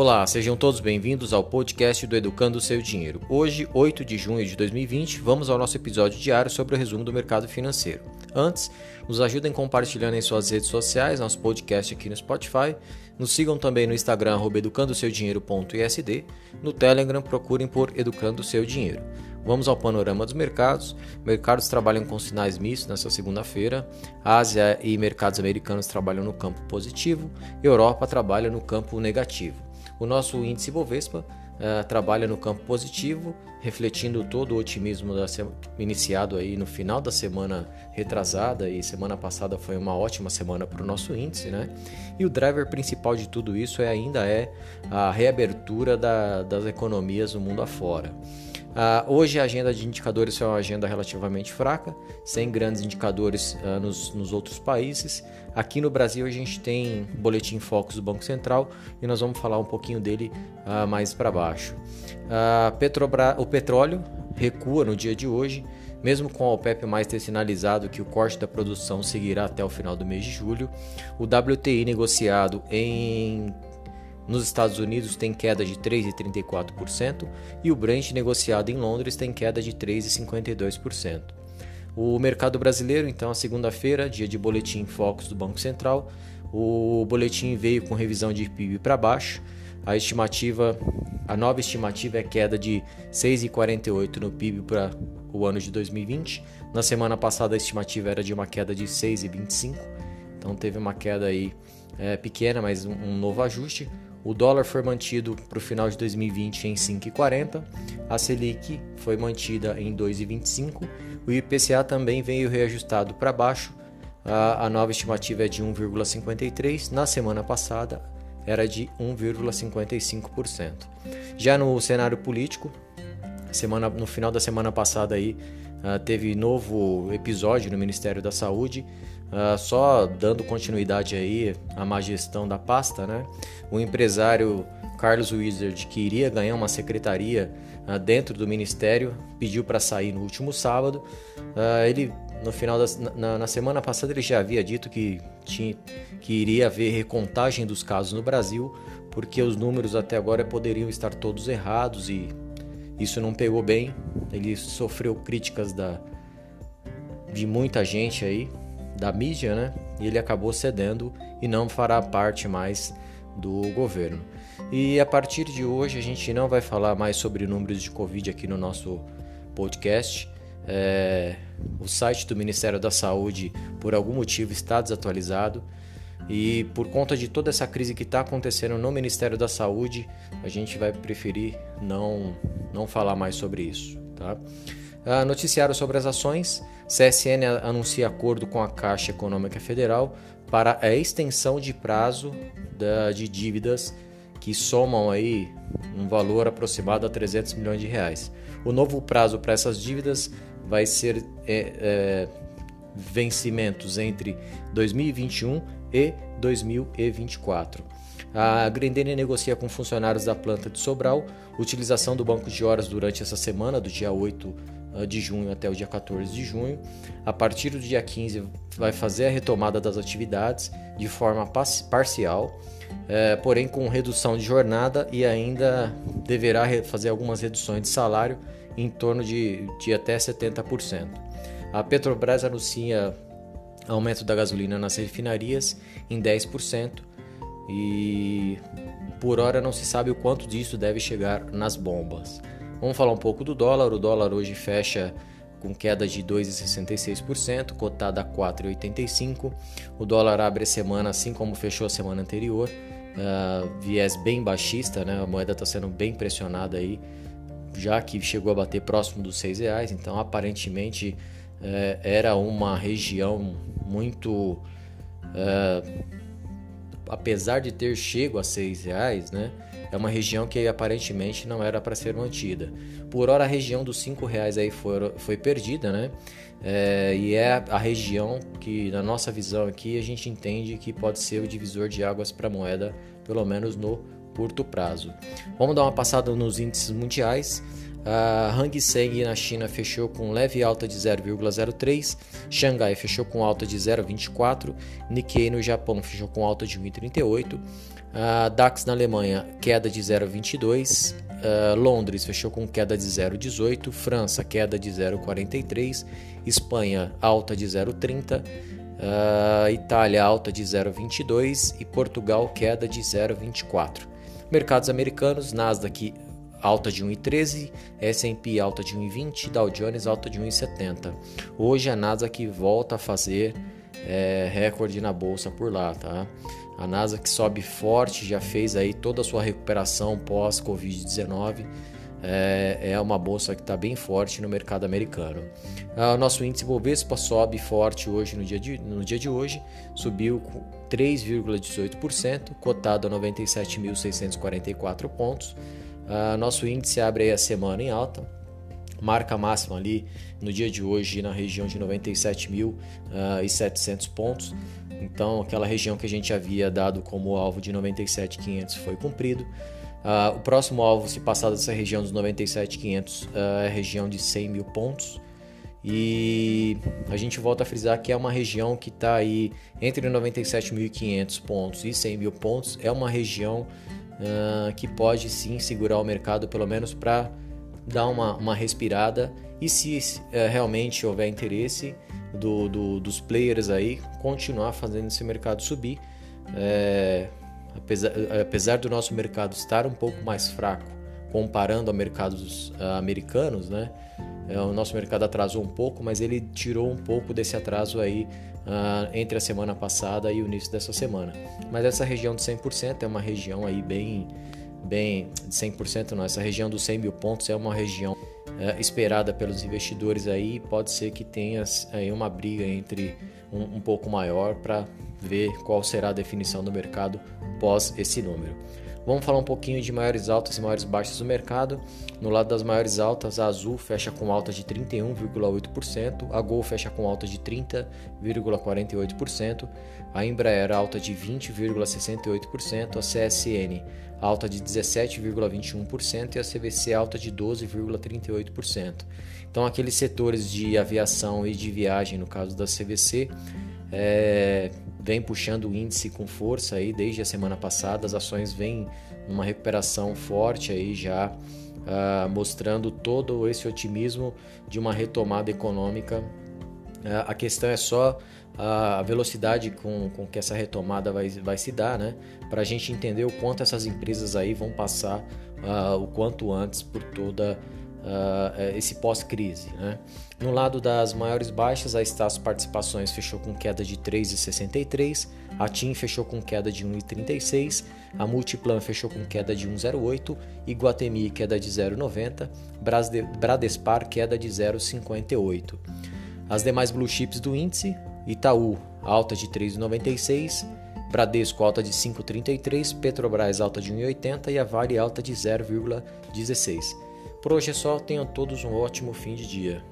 Olá, sejam todos bem-vindos ao podcast do Educando o Seu Dinheiro. Hoje, 8 de junho de 2020, vamos ao nosso episódio diário sobre o resumo do mercado financeiro. Antes, nos ajudem compartilhando em suas redes sociais, nosso podcast aqui no Spotify. Nos sigam também no Instagram, educandoseudinheiro.isd. No Telegram, procurem por Educando o Seu Dinheiro. Vamos ao panorama dos mercados. Mercados trabalham com sinais mistos nessa segunda-feira. Ásia e mercados americanos trabalham no campo positivo. Europa trabalha no campo negativo. O nosso índice Bovespa uh, trabalha no campo positivo, refletindo todo o otimismo iniciado aí no final da semana retrasada e semana passada foi uma ótima semana para o nosso índice, né? E o driver principal de tudo isso é, ainda é a reabertura da, das economias do mundo afora. Uh, hoje a agenda de indicadores foi uma agenda relativamente fraca, sem grandes indicadores uh, nos, nos, outros países. Aqui no Brasil a gente tem boletim Focus do Banco Central e nós vamos falar um pouquinho dele uh, mais para baixo. O petróleo recua no dia de hoje, mesmo com a OPEP mais ter sinalizado que o corte da produção seguirá até o final do mês de julho. O WTI negociado em nos Estados Unidos tem queda de 3,34% e o Brent negociado em Londres tem queda de 3,52%. O mercado brasileiro, então, a segunda-feira, dia de boletim Focus do Banco Central, o boletim veio com revisão de PIB para baixo. A estimativa, a nova estimativa é queda de 6,48 no PIB para o ano de 2020. Na semana passada a estimativa era de uma queda de 6,25. Então teve uma queda aí é, pequena, mas um, um novo ajuste. O dólar foi mantido para o final de 2020 em 5,40, a Selic foi mantida em 2,25, o IPCA também veio reajustado para baixo, a, nova estimativa é de 1,53, na semana passada era de 1,55%. Já no cenário político, semana, no final da semana passada aí, uh, teve novo episódio no Ministério da Saúde, Uh, só dando continuidade aí à má gestão da pasta, né? O empresário Carlos Wizard, que iria ganhar uma secretaria uh, dentro do ministério, pediu para sair no último sábado. Uh, ele, no final da na, na, semana passada, ele já havia dito que, tinha, que iria haver recontagem dos casos no Brasil, porque os números até agora poderiam estar todos errados e isso não pegou bem. Ele sofreu críticas da, de muita gente aí, da mídia, né? E ele acabou cedendo e não fará parte mais do governo. E a partir de hoje a gente não vai falar mais sobre números de Covid aqui no nosso podcast. É, o site do Ministério da Saúde, por algum motivo, está desatualizado. E por conta de toda essa crise que está acontecendo no Ministério da Saúde, a gente vai preferir não, não falar mais sobre isso. Tá? Uh, noticiário sobre as ações. CSN anuncia acordo com a Caixa Econômica Federal para a extensão de prazo da, de dívidas que somam aí um valor aproximado a 300 milhões de reais. O novo prazo para essas dívidas vai ser é, é, vencimentos entre 2021 e 2024. A Grendene negocia com funcionários da planta de Sobral utilização do banco de horas durante essa semana, do dia 8 ah, de junho até o dia 14 de junho. A partir do dia 15, vai fazer a retomada das atividades de forma parcial, é, porém com redução de jornada e ainda deverá fazer algumas reduções de salário em torno de, de até 70%. A Petrobras anuncia aumento da gasolina nas refinarias em 10% e por hora não se sabe o quanto disso deve chegar nas bombas. Vamos falar um pouco do dólar. O dólar hoje fecha com queda de 2,66%, cotada a 4,85. O dólar abre a semana assim como fechou a semana anterior, uh, viés bem baixista, né? A moeda está sendo bem pressionada aí, já que chegou a bater próximo dos seis reais. Então, aparentemente, uh, era uma região muito uh, apesar de ter chego a seis reais, né, é uma região que aparentemente não era para ser mantida. Por hora a região dos cinco reais aí foi, foi perdida, né? É, e é a região que, na nossa visão aqui, a gente entende que pode ser o divisor de águas para a moeda, pelo menos no curto prazo. Vamos dar uma passada nos índices mundiais. Hang Seng na China fechou com leve alta de 0,03, Xangai fechou com alta de 0,24, Nikkei no Japão fechou com alta de 1,38, a DAX na Alemanha queda de 0,22, Londres fechou com queda de 0,18, França queda de 0,43, Espanha alta de 0,30, Itália alta de 0,22 e Portugal queda de 0,24. Mercados americanos, Nasdaq alta de 1,13, S&P alta de 1,20, Dow Jones alta de 1,70. Hoje a Nasdaq volta a fazer é, recorde na bolsa por lá, tá? A Nasdaq sobe forte, já fez aí toda a sua recuperação pós Covid-19. É, é, uma bolsa que está bem forte no mercado americano. Ah, o nosso índice Bovespa sobe forte hoje no dia de, no dia de hoje, subiu 3,18%, cotado a 97.644 pontos. Uh, nosso índice abre a semana em alta, marca máxima ali no dia de hoje na região de 97.700 uh, pontos. Então, aquela região que a gente havia dado como alvo de 97.500 foi cumprido. Uh, o próximo alvo, se passar dessa região dos 97.500, uh, é a região de 100 mil pontos. E a gente volta a frisar que é uma região que está aí entre 97.500 pontos e 100 mil pontos. É uma região uh, que pode sim segurar o mercado, pelo menos para dar uma, uma respirada. E se uh, realmente houver interesse do, do, dos players aí, continuar fazendo esse mercado subir. É, apesar, apesar do nosso mercado estar um pouco mais fraco comparando a mercados uh, americanos, né? É, o nosso mercado atrasou um pouco, mas ele tirou um pouco desse atraso aí uh, entre a semana passada e o início dessa semana. Mas essa região de 100% é uma região aí bem, bem de 100% não, essa região dos 100 mil pontos é uma região uh, esperada pelos investidores aí, pode ser que tenha aí uma briga entre um, um pouco maior para ver qual será a definição do mercado pós esse número. Vamos falar um pouquinho de maiores altas e maiores baixas do mercado. No lado das maiores altas, a Azul fecha com alta de 31,8%, a Gol fecha com alta de 30,48%, a Embraer alta de 20,68%, a CSN alta de 17,21% e a CVC alta de 12,38%. Então, aqueles setores de aviação e de viagem, no caso da CVC, é, vem puxando o índice com força aí desde a semana passada. As ações vêm numa recuperação forte aí já uh, mostrando todo esse otimismo de uma retomada econômica. Uh, a questão é só a velocidade com, com que essa retomada vai, vai se dar, né? Para a gente entender o quanto essas empresas aí vão passar uh, o quanto antes por toda uh, esse pós-crise. Né? No lado das maiores baixas, a Estácio Participações fechou com queda de 3,63, a TIM fechou com queda de 1,36, a Multiplan fechou com queda de 1,08, Iguatemi queda de 0,90, Bradespar queda de 0,58. As demais blue chips do índice, Itaú alta de 3,96, Bradesco alta de 5,33, Petrobras alta de 1,80 e a Vale alta de 0,16. Por hoje é só, tenham todos um ótimo fim de dia.